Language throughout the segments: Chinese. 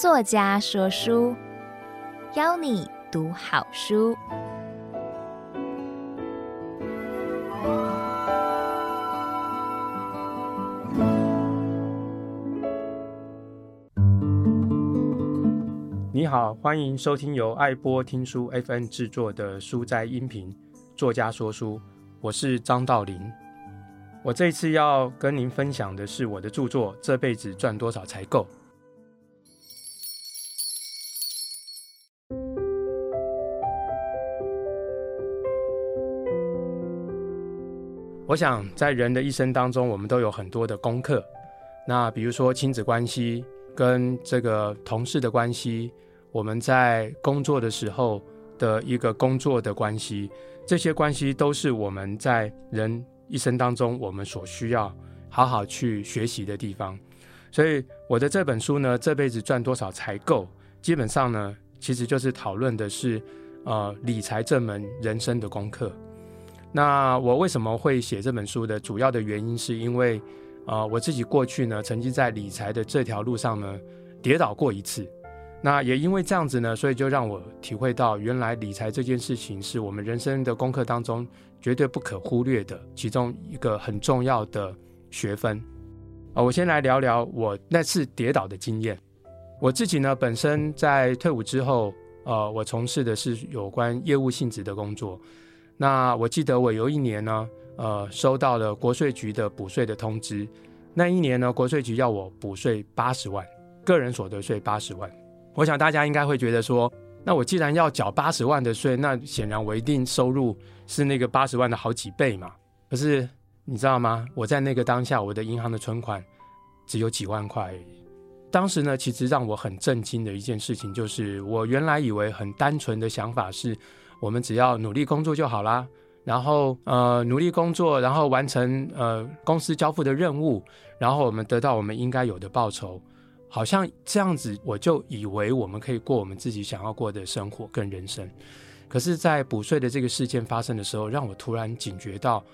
作家说书，邀你读好书。你好，欢迎收听由爱播听书 FM 制作的书斋音频。作家说书，我是张道林。我这次要跟您分享的是我的著作《这辈子赚多少才够》。我想，在人的一生当中，我们都有很多的功课。那比如说亲子关系、跟这个同事的关系，我们在工作的时候的一个工作的关系，这些关系都是我们在人一生当中我们所需要好好去学习的地方。所以我的这本书呢，这辈子赚多少才够？基本上呢，其实就是讨论的是呃理财这门人生的功课。那我为什么会写这本书的主要的原因，是因为，呃，我自己过去呢，曾经在理财的这条路上呢，跌倒过一次。那也因为这样子呢，所以就让我体会到，原来理财这件事情是我们人生的功课当中绝对不可忽略的其中一个很重要的学分。呃，我先来聊聊我那次跌倒的经验。我自己呢，本身在退伍之后，呃，我从事的是有关业务性质的工作。那我记得我有一年呢，呃，收到了国税局的补税的通知。那一年呢，国税局要我补税八十万，个人所得税八十万。我想大家应该会觉得说，那我既然要缴八十万的税，那显然我一定收入是那个八十万的好几倍嘛。可是你知道吗？我在那个当下，我的银行的存款只有几万块。当时呢，其实让我很震惊的一件事情，就是我原来以为很单纯的想法是。我们只要努力工作就好啦，然后呃努力工作，然后完成呃公司交付的任务，然后我们得到我们应该有的报酬，好像这样子我就以为我们可以过我们自己想要过的生活跟人生。可是，在补税的这个事件发生的时候，让我突然警觉到，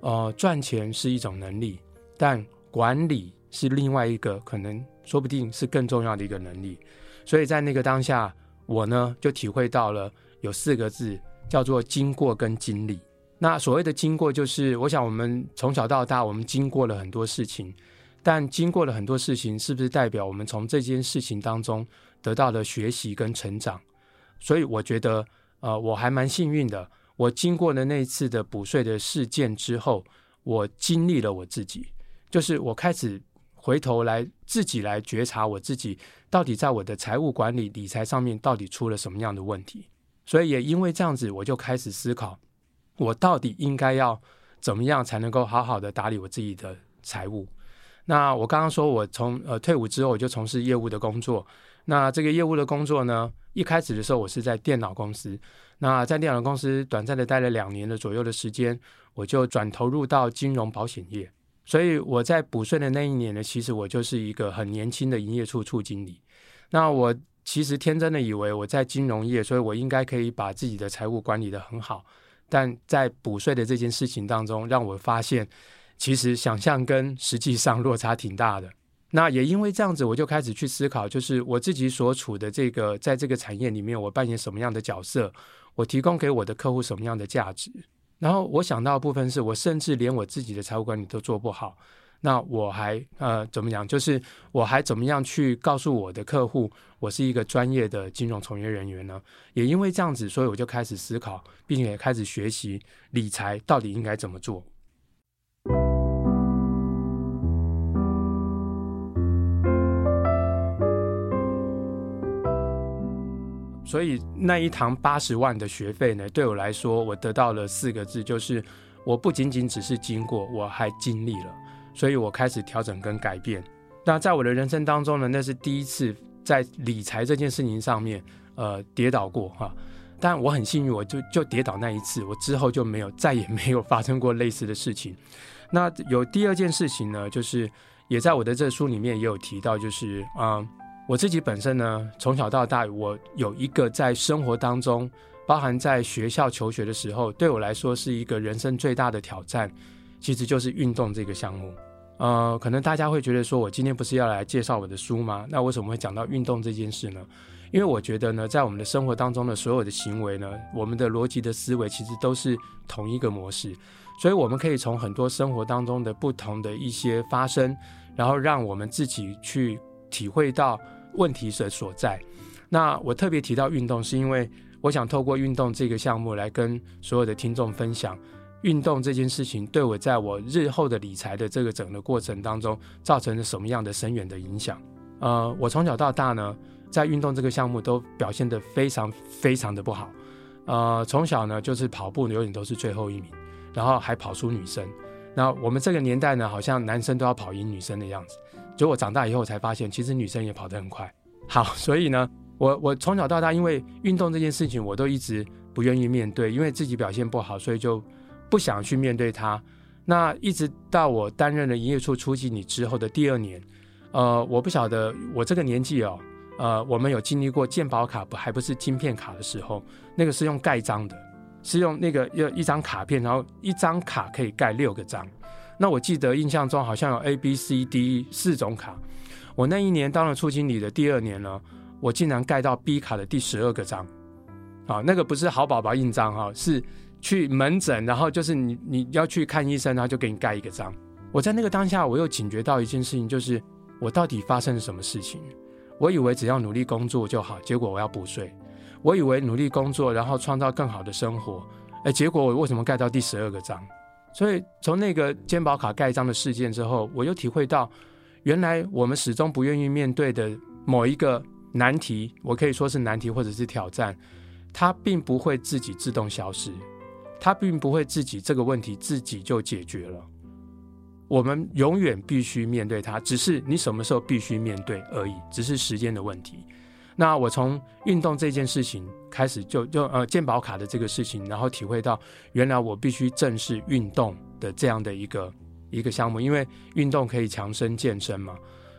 呃赚钱是一种能力，但管理是另外一个可能说不定是更重要的一个能力。所以在那个当下，我呢就体会到了。有四个字叫做经过跟经历。那所谓的经过，就是我想我们从小到大，我们经过了很多事情，但经过了很多事情，是不是代表我们从这件事情当中得到了学习跟成长？所以我觉得，呃，我还蛮幸运的。我经过了那一次的补税的事件之后，我经历了我自己，就是我开始回头来自己来觉察我自己到底在我的财务管理理财上面到底出了什么样的问题。所以也因为这样子，我就开始思考，我到底应该要怎么样才能够好好的打理我自己的财务。那我刚刚说我从呃退伍之后，我就从事业务的工作。那这个业务的工作呢，一开始的时候我是在电脑公司。那在电脑公司短暂的待了两年的左右的时间，我就转投入到金融保险业。所以我在补税的那一年呢，其实我就是一个很年轻的营业处处经理。那我。其实天真的以为我在金融业，所以我应该可以把自己的财务管理得很好。但在补税的这件事情当中，让我发现，其实想象跟实际上落差挺大的。那也因为这样子，我就开始去思考，就是我自己所处的这个，在这个产业里面，我扮演什么样的角色，我提供给我的客户什么样的价值。然后我想到的部分是，我甚至连我自己的财务管理都做不好。那我还呃怎么讲？就是我还怎么样去告诉我的客户，我是一个专业的金融从业人员呢？也因为这样子，所以我就开始思考，并且开始学习理财到底应该怎么做。所以那一堂八十万的学费呢，对我来说，我得到了四个字，就是我不仅仅只是经过，我还经历了。所以我开始调整跟改变。那在我的人生当中呢，那是第一次在理财这件事情上面，呃，跌倒过哈。但我很幸运，我就就跌倒那一次，我之后就没有再也没有发生过类似的事情。那有第二件事情呢，就是也在我的这书里面也有提到，就是啊、呃，我自己本身呢，从小到大，我有一个在生活当中，包含在学校求学的时候，对我来说是一个人生最大的挑战。其实就是运动这个项目。呃，可能大家会觉得说，我今天不是要来介绍我的书吗？那为什么会讲到运动这件事呢？因为我觉得呢，在我们的生活当中的所有的行为呢，我们的逻辑的思维其实都是同一个模式，所以我们可以从很多生活当中的不同的一些发生，然后让我们自己去体会到问题的所在。那我特别提到运动，是因为我想透过运动这个项目来跟所有的听众分享。运动这件事情对我在我日后的理财的这个整个过程当中造成了什么样的深远的影响？呃，我从小到大呢，在运动这个项目都表现得非常非常的不好。呃，从小呢就是跑步永远都是最后一名，然后还跑输女生。那我们这个年代呢，好像男生都要跑赢女生的样子。结果长大以后才发现，其实女生也跑得很快。好，所以呢，我我从小到大因为运动这件事情，我都一直不愿意面对，因为自己表现不好，所以就。不想去面对它，那一直到我担任了营业处初级你之后的第二年，呃，我不晓得我这个年纪哦，呃，我们有经历过鉴宝卡不还不是晶片卡的时候，那个是用盖章的，是用那个要一张卡片，然后一张卡可以盖六个章。那我记得印象中好像有 A、B、C、D 四种卡，我那一年当了初经理的第二年呢，我竟然盖到 B 卡的第十二个章，啊，那个不是好宝宝印章哈，是。去门诊，然后就是你你要去看医生，然后就给你盖一个章。我在那个当下，我又警觉到一件事情，就是我到底发生了什么事情？我以为只要努力工作就好，结果我要补税。我以为努力工作，然后创造更好的生活，哎，结果我为什么盖到第十二个章？所以从那个健保卡盖章的事件之后，我又体会到，原来我们始终不愿意面对的某一个难题，我可以说是难题或者是挑战，它并不会自己自动消失。他并不会自己这个问题自己就解决了，我们永远必须面对它，只是你什么时候必须面对而已，只是时间的问题。那我从运动这件事情开始就，就呃健保卡的这个事情，然后体会到原来我必须正视运动的这样的一个一个项目，因为运动可以强身健身嘛，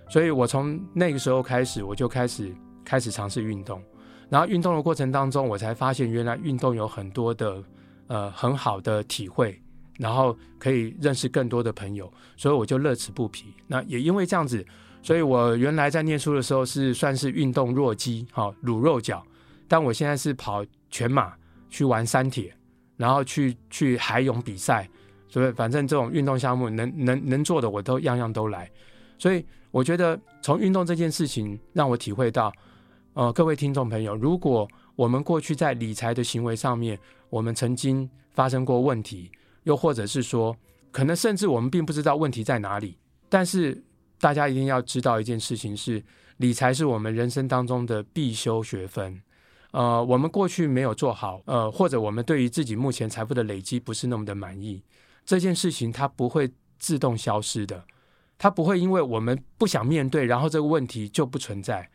所以我从那个时候开始，我就开始开始尝试运动，然后运动的过程当中，我才发现原来运动有很多的。呃，很好的体会，然后可以认识更多的朋友，所以我就乐此不疲。那也因为这样子，所以我原来在念书的时候是算是运动弱鸡，哈，卤肉脚。但我现在是跑全马，去玩山铁，然后去去海泳比赛，所以反正这种运动项目能能能做的我都样样都来。所以我觉得从运动这件事情让我体会到，呃，各位听众朋友，如果我们过去在理财的行为上面，我们曾经发生过问题，又或者是说，可能甚至我们并不知道问题在哪里。但是大家一定要知道一件事情是，理财是我们人生当中的必修学分。呃，我们过去没有做好，呃，或者我们对于自己目前财富的累积不是那么的满意，这件事情它不会自动消失的，它不会因为我们不想面对，然后这个问题就不存在。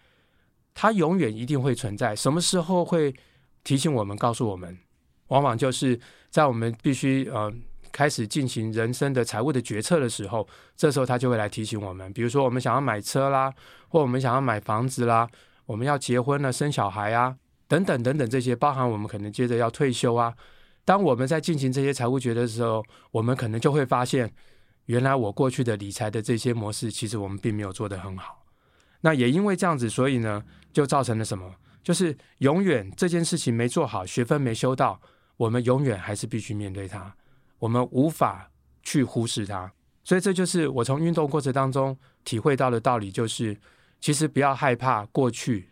它永远一定会存在，什么时候会提醒我们、告诉我们？往往就是在我们必须呃开始进行人生的财务的决策的时候，这时候它就会来提醒我们。比如说，我们想要买车啦，或我们想要买房子啦，我们要结婚了、生小孩啊，等等等等这些，包含我们可能接着要退休啊。当我们在进行这些财务决策的时候，我们可能就会发现，原来我过去的理财的这些模式，其实我们并没有做得很好。那也因为这样子，所以呢，就造成了什么？就是永远这件事情没做好，学分没修到，我们永远还是必须面对它，我们无法去忽视它。所以这就是我从运动过程当中体会到的道理，就是其实不要害怕过去，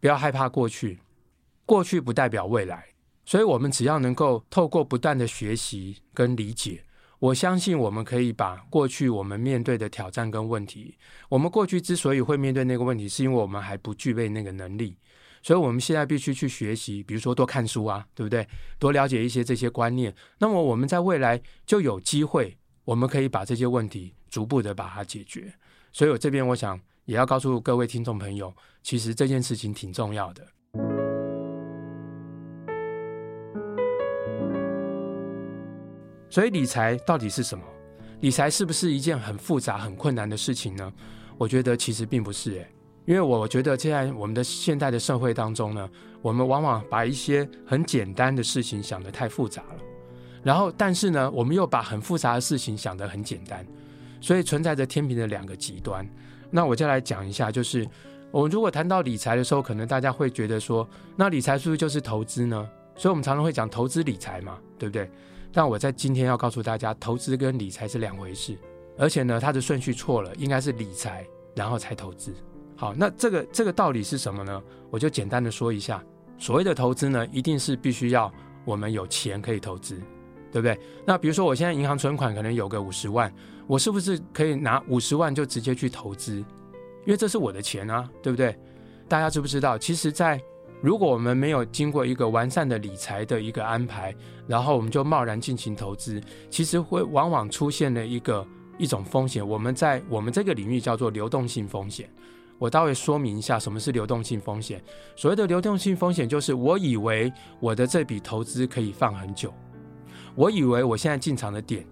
不要害怕过去，过去不代表未来。所以我们只要能够透过不断的学习跟理解。我相信我们可以把过去我们面对的挑战跟问题，我们过去之所以会面对那个问题，是因为我们还不具备那个能力，所以我们现在必须去学习，比如说多看书啊，对不对？多了解一些这些观念，那么我们在未来就有机会，我们可以把这些问题逐步的把它解决。所以我这边我想也要告诉各位听众朋友，其实这件事情挺重要的。所以理财到底是什么？理财是不是一件很复杂、很困难的事情呢？我觉得其实并不是诶，因为我觉得现在我们的现代的社会当中呢，我们往往把一些很简单的事情想得太复杂了，然后但是呢，我们又把很复杂的事情想得很简单，所以存在着天平的两个极端。那我就来讲一下，就是我们如果谈到理财的时候，可能大家会觉得说，那理财是不是就是投资呢？所以我们常常会讲投资理财嘛，对不对？但我在今天要告诉大家，投资跟理财是两回事，而且呢，它的顺序错了，应该是理财然后才投资。好，那这个这个道理是什么呢？我就简单的说一下，所谓的投资呢，一定是必须要我们有钱可以投资，对不对？那比如说我现在银行存款可能有个五十万，我是不是可以拿五十万就直接去投资？因为这是我的钱啊，对不对？大家知不知道？其实，在如果我们没有经过一个完善的理财的一个安排，然后我们就贸然进行投资，其实会往往出现了一个一种风险。我们在我们这个领域叫做流动性风险。我待会说明一下什么是流动性风险。所谓的流动性风险，就是我以为我的这笔投资可以放很久，我以为我现在进场的点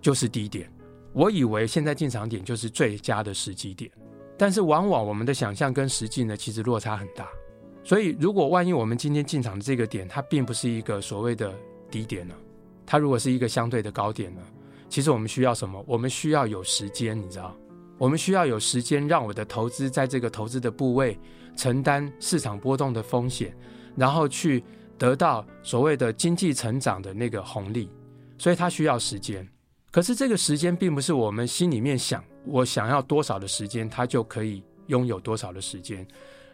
就是低点，我以为现在进场点就是最佳的时机点，但是往往我们的想象跟实际呢，其实落差很大。所以，如果万一我们今天进场的这个点，它并不是一个所谓的低点呢？它如果是一个相对的高点呢？其实我们需要什么？我们需要有时间，你知道？我们需要有时间让我的投资在这个投资的部位承担市场波动的风险，然后去得到所谓的经济成长的那个红利。所以它需要时间。可是这个时间并不是我们心里面想，我想要多少的时间，它就可以拥有多少的时间。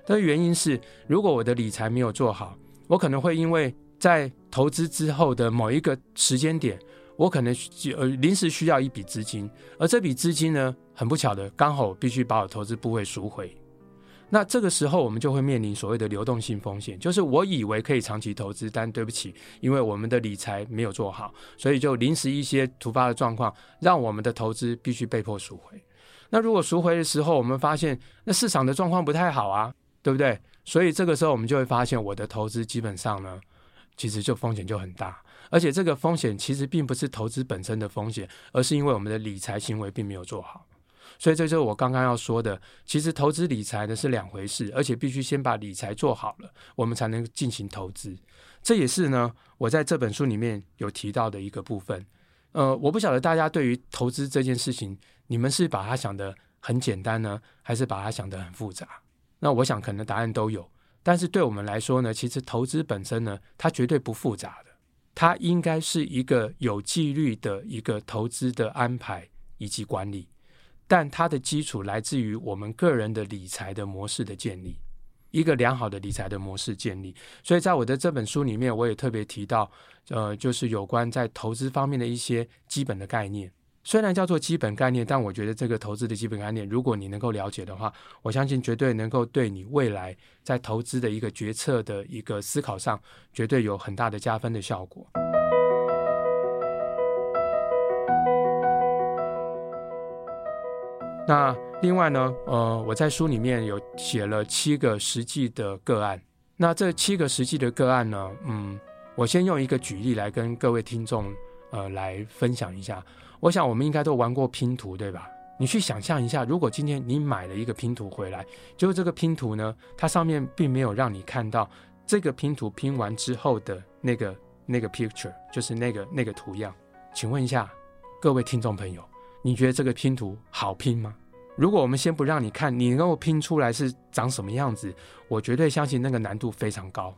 的原因是，如果我的理财没有做好，我可能会因为在投资之后的某一个时间点，我可能呃临时需要一笔资金，而这笔资金呢，很不巧的刚好我必须把我投资部位赎回。那这个时候我们就会面临所谓的流动性风险，就是我以为可以长期投资，但对不起，因为我们的理财没有做好，所以就临时一些突发的状况，让我们的投资必须被迫赎回。那如果赎回的时候，我们发现那市场的状况不太好啊。对不对？所以这个时候我们就会发现，我的投资基本上呢，其实就风险就很大，而且这个风险其实并不是投资本身的风险，而是因为我们的理财行为并没有做好。所以这就是我刚刚要说的，其实投资理财呢是两回事，而且必须先把理财做好了，我们才能进行投资。这也是呢，我在这本书里面有提到的一个部分。呃，我不晓得大家对于投资这件事情，你们是把它想得很简单呢，还是把它想得很复杂？那我想可能答案都有，但是对我们来说呢，其实投资本身呢，它绝对不复杂的，它应该是一个有纪律的一个投资的安排以及管理，但它的基础来自于我们个人的理财的模式的建立，一个良好的理财的模式建立。所以在我的这本书里面，我也特别提到，呃，就是有关在投资方面的一些基本的概念。虽然叫做基本概念，但我觉得这个投资的基本概念，如果你能够了解的话，我相信绝对能够对你未来在投资的一个决策的一个思考上，绝对有很大的加分的效果。那另外呢，呃，我在书里面有写了七个实际的个案。那这七个实际的个案呢，嗯，我先用一个举例来跟各位听众呃来分享一下。我想我们应该都玩过拼图，对吧？你去想象一下，如果今天你买了一个拼图回来，就是这个拼图呢，它上面并没有让你看到这个拼图拼完之后的那个那个 picture，就是那个那个图样。请问一下各位听众朋友，你觉得这个拼图好拼吗？如果我们先不让你看，你能够拼出来是长什么样子，我绝对相信那个难度非常高。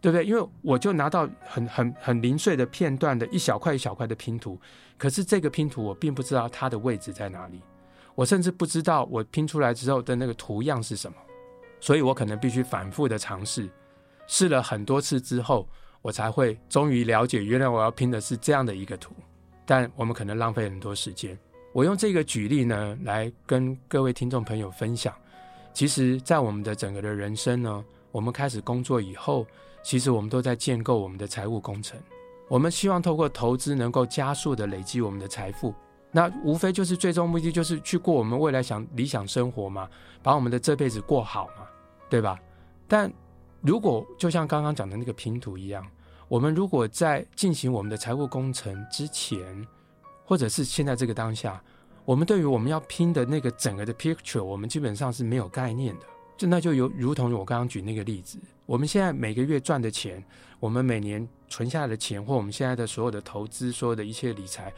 对不对？因为我就拿到很很很零碎的片段的一小块一小块的拼图，可是这个拼图我并不知道它的位置在哪里，我甚至不知道我拼出来之后的那个图样是什么，所以我可能必须反复的尝试，试了很多次之后，我才会终于了解，原来我要拼的是这样的一个图。但我们可能浪费很多时间。我用这个举例呢，来跟各位听众朋友分享，其实，在我们的整个的人生呢，我们开始工作以后。其实我们都在建构我们的财务工程，我们希望透过投资能够加速的累积我们的财富，那无非就是最终目的就是去过我们未来想理想生活嘛，把我们的这辈子过好嘛，对吧？但如果就像刚刚讲的那个拼图一样，我们如果在进行我们的财务工程之前，或者是现在这个当下，我们对于我们要拼的那个整个的 picture，我们基本上是没有概念的。就那就有如同我刚刚举那个例子，我们现在每个月赚的钱，我们每年存下的钱，或我们现在的所有的投资，所有的一切理财，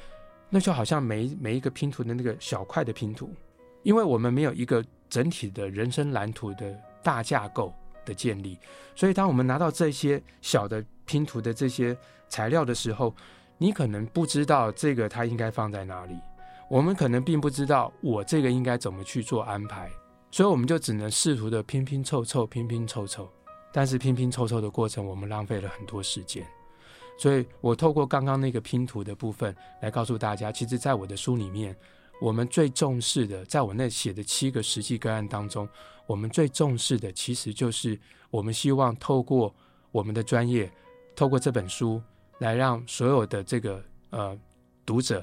那就好像每每一个拼图的那个小块的拼图，因为我们没有一个整体的人生蓝图的大架构的建立，所以当我们拿到这些小的拼图的这些材料的时候，你可能不知道这个它应该放在哪里，我们可能并不知道我这个应该怎么去做安排，所以我们就只能试图的拼拼凑凑，拼拼凑凑，但是拼拼凑凑的过程，我们浪费了很多时间。所以我透过刚刚那个拼图的部分来告诉大家，其实，在我的书里面，我们最重视的，在我那写的七个实际个案当中，我们最重视的，其实就是我们希望透过我们的专业，透过这本书，来让所有的这个呃读者，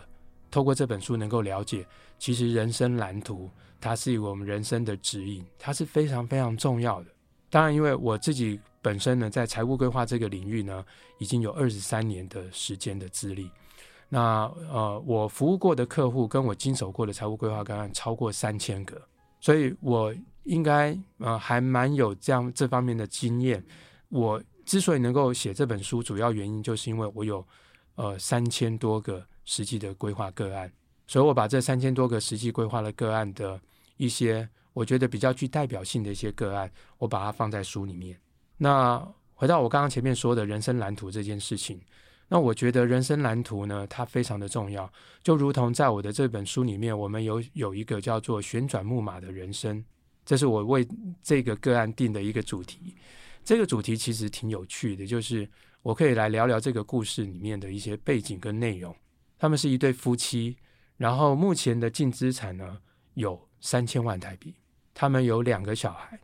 透过这本书能够了解，其实人生蓝图它是我们人生的指引，它是非常非常重要的。当然，因为我自己。本身呢，在财务规划这个领域呢，已经有二十三年的时间的资历。那呃，我服务过的客户跟我经手过的财务规划个案超过三千个，所以我应该呃还蛮有这样这方面的经验。我之所以能够写这本书，主要原因就是因为我有呃三千多个实际的规划个案，所以我把这三千多个实际规划的个案的一些我觉得比较具代表性的一些个案，我把它放在书里面。那回到我刚刚前面说的人生蓝图这件事情，那我觉得人生蓝图呢，它非常的重要，就如同在我的这本书里面，我们有有一个叫做旋转木马的人生，这是我为这个个案定的一个主题。这个主题其实挺有趣的，就是我可以来聊聊这个故事里面的一些背景跟内容。他们是一对夫妻，然后目前的净资产呢有三千万台币，他们有两个小孩。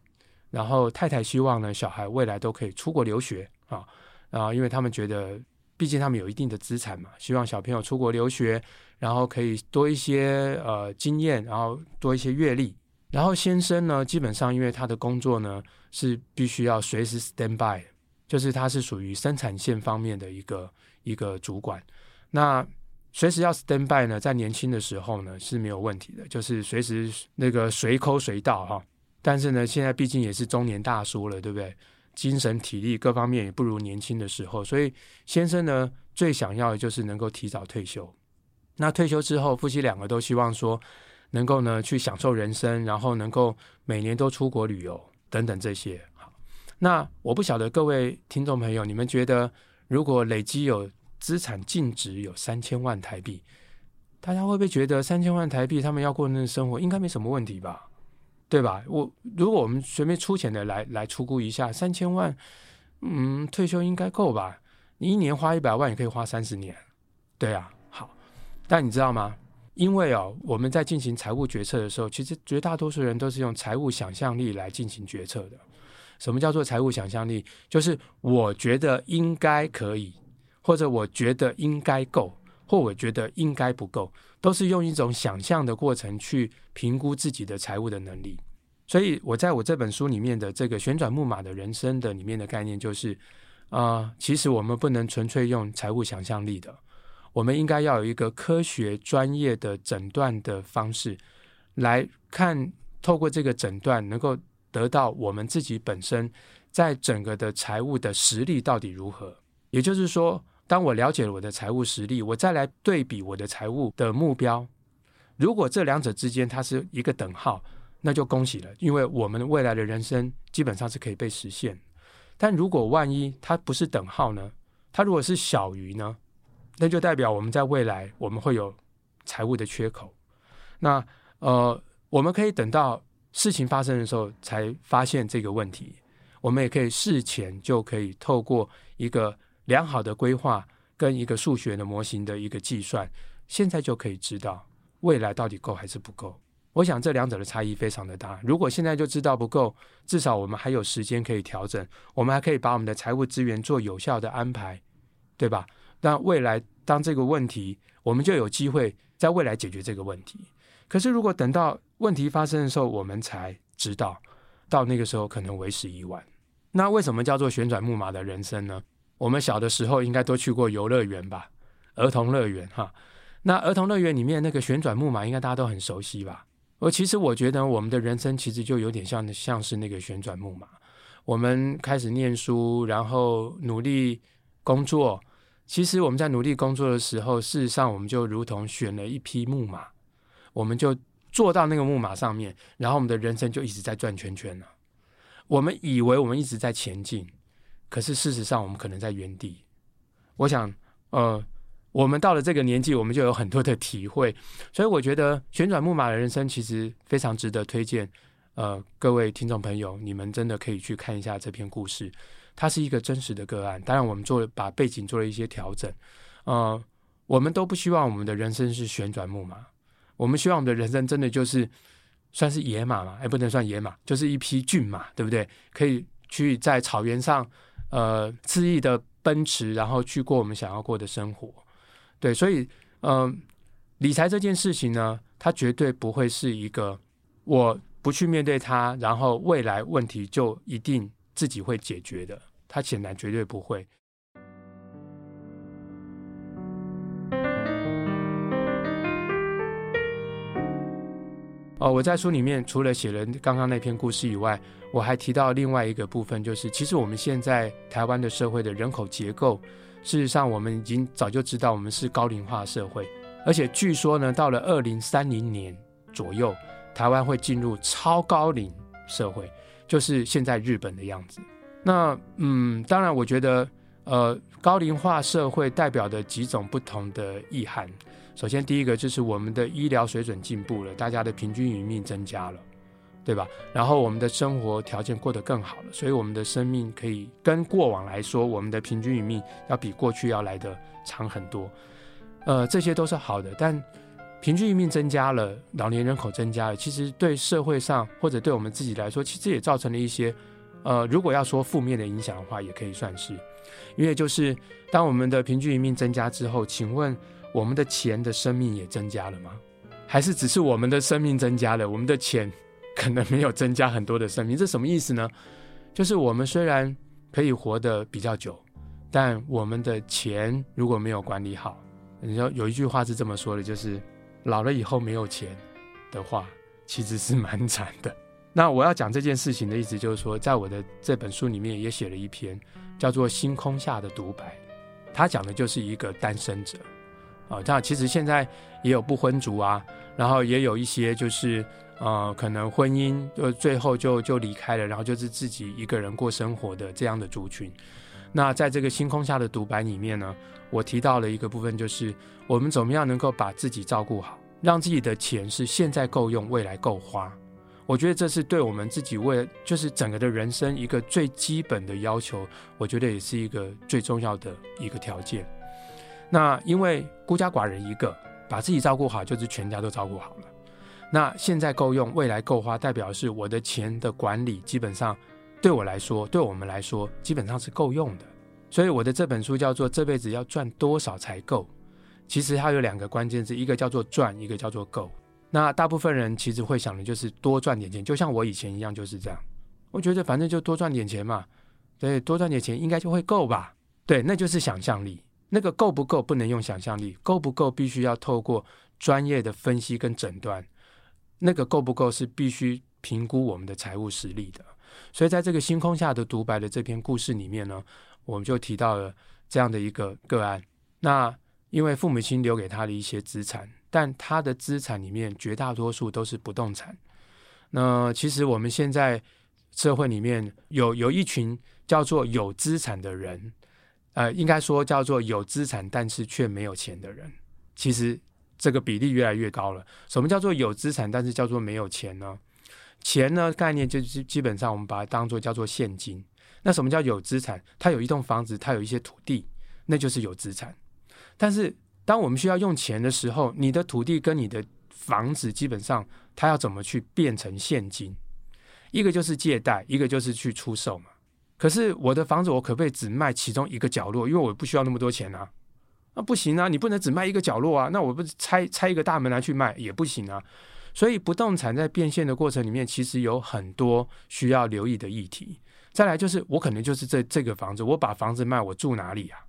然后太太希望呢，小孩未来都可以出国留学啊，啊，因为他们觉得，毕竟他们有一定的资产嘛，希望小朋友出国留学，然后可以多一些呃经验，然后多一些阅历。然后先生呢，基本上因为他的工作呢是必须要随时 stand by，就是他是属于生产线方面的一个一个主管，那随时要 stand by 呢，在年轻的时候呢是没有问题的，就是随时那个随扣随到哈。但是呢，现在毕竟也是中年大叔了，对不对？精神体力各方面也不如年轻的时候，所以先生呢最想要的就是能够提早退休。那退休之后，夫妻两个都希望说能够呢去享受人生，然后能够每年都出国旅游等等这些。好，那我不晓得各位听众朋友，你们觉得如果累积有资产净值有三千万台币，大家会不会觉得三千万台币他们要过那个生活应该没什么问题吧？对吧？我如果我们随便粗浅的来来出估一下，三千万，嗯，退休应该够吧？你一年花一百万也可以花三十年，对啊。好，但你知道吗？因为哦，我们在进行财务决策的时候，其实绝大多数人都是用财务想象力来进行决策的。什么叫做财务想象力？就是我觉得应该可以，或者我觉得应该够，或我觉得应该不够。都是用一种想象的过程去评估自己的财务的能力，所以我在我这本书里面的这个旋转木马的人生的里面的概念就是，啊、其实我们不能纯粹用财务想象力的，我们应该要有一个科学专业的诊断的方式来看，透过这个诊断能够得到我们自己本身在整个的财务的实力到底如何，也就是说。当我了解了我的财务实力，我再来对比我的财务的目标，如果这两者之间它是一个等号，那就恭喜了，因为我们未来的人生基本上是可以被实现。但如果万一它不是等号呢？它如果是小于呢？那就代表我们在未来我们会有财务的缺口。那呃，我们可以等到事情发生的时候才发现这个问题，我们也可以事前就可以透过一个。良好的规划跟一个数学的模型的一个计算，现在就可以知道未来到底够还是不够。我想这两者的差异非常的大。如果现在就知道不够，至少我们还有时间可以调整，我们还可以把我们的财务资源做有效的安排，对吧？那未来当这个问题，我们就有机会在未来解决这个问题。可是如果等到问题发生的时候，我们才知道，到那个时候可能为时已晚。那为什么叫做旋转木马的人生呢？我们小的时候应该都去过游乐园吧，儿童乐园哈。那儿童乐园里面那个旋转木马，应该大家都很熟悉吧？我其实我觉得我们的人生其实就有点像像是那个旋转木马。我们开始念书，然后努力工作，其实我们在努力工作的时候，事实上我们就如同选了一匹木马，我们就坐到那个木马上面，然后我们的人生就一直在转圈圈了。我们以为我们一直在前进，可是事实上我们可能在原地。我想，呃，我们到了这个年纪，我们就有很多的体会，所以我觉得旋转木马的人生其实非常值得推荐。呃，各位听众朋友，你们真的可以去看一下这篇故事。它是一个真实的个案，当然我们做把背景做了一些调整。呃，我们都不希望我们的人生是旋转木马，我们希望我们的人生真的就是算是野马嘛？哎，不能算野马，就是一匹骏马，对不对？可以去在草原上呃恣意的奔驰，然后去过我们想要过的生活。对，所以嗯、呃，理财这件事情呢，它绝对不会是一个我不去面对它，然后未来问题就一定。自己会解决的，它显然绝对不会。哦，我在书里面除了写了刚刚那篇故事以外，我还提到另外一个部分，就是其实我们现在台湾的社会的人口结构，事实上我们已经早就知道我们是高龄化社会，而且据说呢，到了二零三零年左右，台湾会进入超高龄社会。就是现在日本的样子。那嗯，当然，我觉得呃，高龄化社会代表的几种不同的意涵。首先，第一个就是我们的医疗水准进步了，大家的平均余命增加了，对吧？然后我们的生活条件过得更好了，所以我们的生命可以跟过往来说，我们的平均余命要比过去要来得长很多。呃，这些都是好的，但。平均余命增加了，老年人口增加了，其实对社会上或者对我们自己来说，其实也造成了一些，呃，如果要说负面的影响的话，也可以算是，因为就是当我们的平均余命增加之后，请问我们的钱的生命也增加了吗？还是只是我们的生命增加了，我们的钱可能没有增加很多的生命？这什么意思呢？就是我们虽然可以活得比较久，但我们的钱如果没有管理好，你说有一句话是这么说的，就是。老了以后没有钱的话，其实是蛮惨的。那我要讲这件事情的意思就是说，在我的这本书里面也写了一篇叫做《星空下的独白》，他讲的就是一个单身者啊。这样其实现在也有不婚族啊，然后也有一些就是呃，可能婚姻就最后就就离开了，然后就是自己一个人过生活的这样的族群。那在这个星空下的独白里面呢，我提到了一个部分，就是我们怎么样能够把自己照顾好，让自己的钱是现在够用，未来够花。我觉得这是对我们自己为就是整个的人生一个最基本的要求，我觉得也是一个最重要的一个条件。那因为孤家寡人一个，把自己照顾好，就是全家都照顾好了。那现在够用，未来够花，代表是我的钱的管理基本上。对我来说，对我们来说，基本上是够用的。所以我的这本书叫做《这辈子要赚多少才够》。其实它有两个关键字，一个叫做赚，一个叫做够。那大部分人其实会想的就是多赚点钱，就像我以前一样就是这样。我觉得反正就多赚点钱嘛，对，多赚点钱应该就会够吧？对，那就是想象力。那个够不够不能用想象力，够不够必须要透过专业的分析跟诊断。那个够不够是必须评估我们的财务实力的。所以，在这个星空下的独白的这篇故事里面呢，我们就提到了这样的一个个案。那因为父母亲留给他的一些资产，但他的资产里面绝大多数都是不动产。那其实我们现在社会里面有有一群叫做有资产的人，呃，应该说叫做有资产但是却没有钱的人。其实这个比例越来越高了。什么叫做有资产但是叫做没有钱呢？钱呢，概念就是基本上我们把它当做叫做现金。那什么叫有资产？它有一栋房子，它有一些土地，那就是有资产。但是当我们需要用钱的时候，你的土地跟你的房子基本上它要怎么去变成现金？一个就是借贷，一个就是去出售嘛。可是我的房子我可不可以只卖其中一个角落？因为我不需要那么多钱啊。那，不行啊，你不能只卖一个角落啊。那我不拆拆一个大门来去卖也不行啊。所以，不动产在变现的过程里面，其实有很多需要留意的议题。再来就是，我可能就是这这个房子，我把房子卖，我住哪里啊？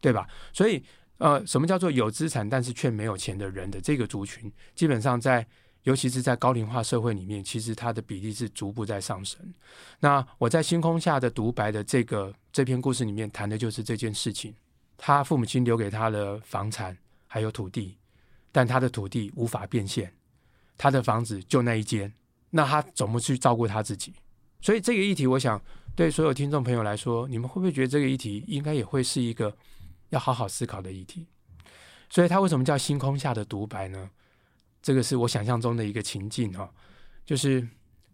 对吧？所以，呃，什么叫做有资产但是却没有钱的人的这个族群，基本上在，尤其是在高龄化社会里面，其实它的比例是逐步在上升。那我在星空下的独白的这个这篇故事里面谈的就是这件事情。他父母亲留给他的房产还有土地，但他的土地无法变现，他的房子就那一间，那他怎么去照顾他自己？所以这个议题，我想对所有听众朋友来说，你们会不会觉得这个议题应该也会是一个要好好思考的议题？所以，他为什么叫星空下的独白呢？这个是我想象中的一个情境哈，就是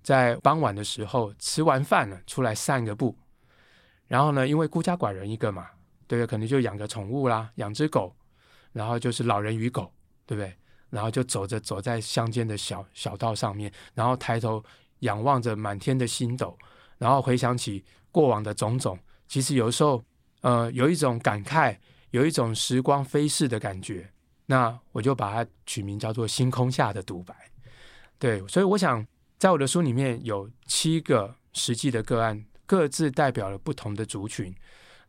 在傍晚的时候吃完饭了，出来散个步，然后呢，因为孤家寡人一个嘛。对不对，可能就养个宠物啦，养只狗，然后就是老人与狗，对不对？然后就走着走在乡间的小小道上面，然后抬头仰望着满天的星斗，然后回想起过往的种种。其实有时候，呃，有一种感慨，有一种时光飞逝的感觉。那我就把它取名叫做《星空下的独白》。对，所以我想，在我的书里面有七个实际的个案，各自代表了不同的族群。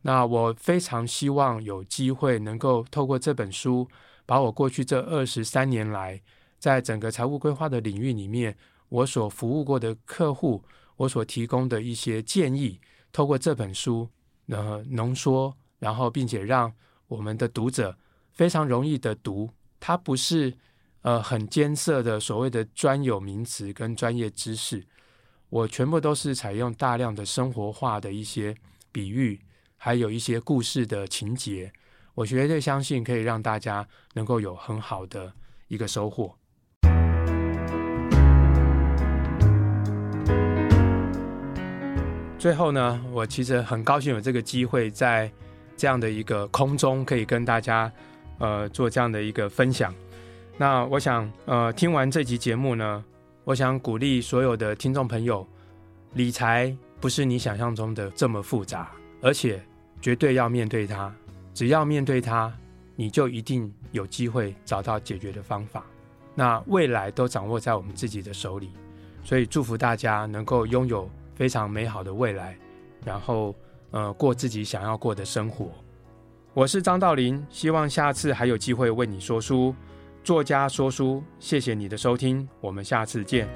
那我非常希望有机会能够透过这本书，把我过去这二十三年来，在整个财务规划的领域里面，我所服务过的客户，我所提供的一些建议，透过这本书，呃，浓缩，然后并且让我们的读者非常容易的读，它不是呃很艰涩的所谓的专有名词跟专业知识，我全部都是采用大量的生活化的一些比喻。还有一些故事的情节，我绝对相信可以让大家能够有很好的一个收获。最后呢，我其实很高兴有这个机会在这样的一个空中可以跟大家呃做这样的一个分享。那我想呃听完这集节目呢，我想鼓励所有的听众朋友，理财不是你想象中的这么复杂，而且。绝对要面对它，只要面对它，你就一定有机会找到解决的方法。那未来都掌握在我们自己的手里，所以祝福大家能够拥有非常美好的未来，然后呃过自己想要过的生活。我是张道林，希望下次还有机会为你说书，作家说书。谢谢你的收听，我们下次见。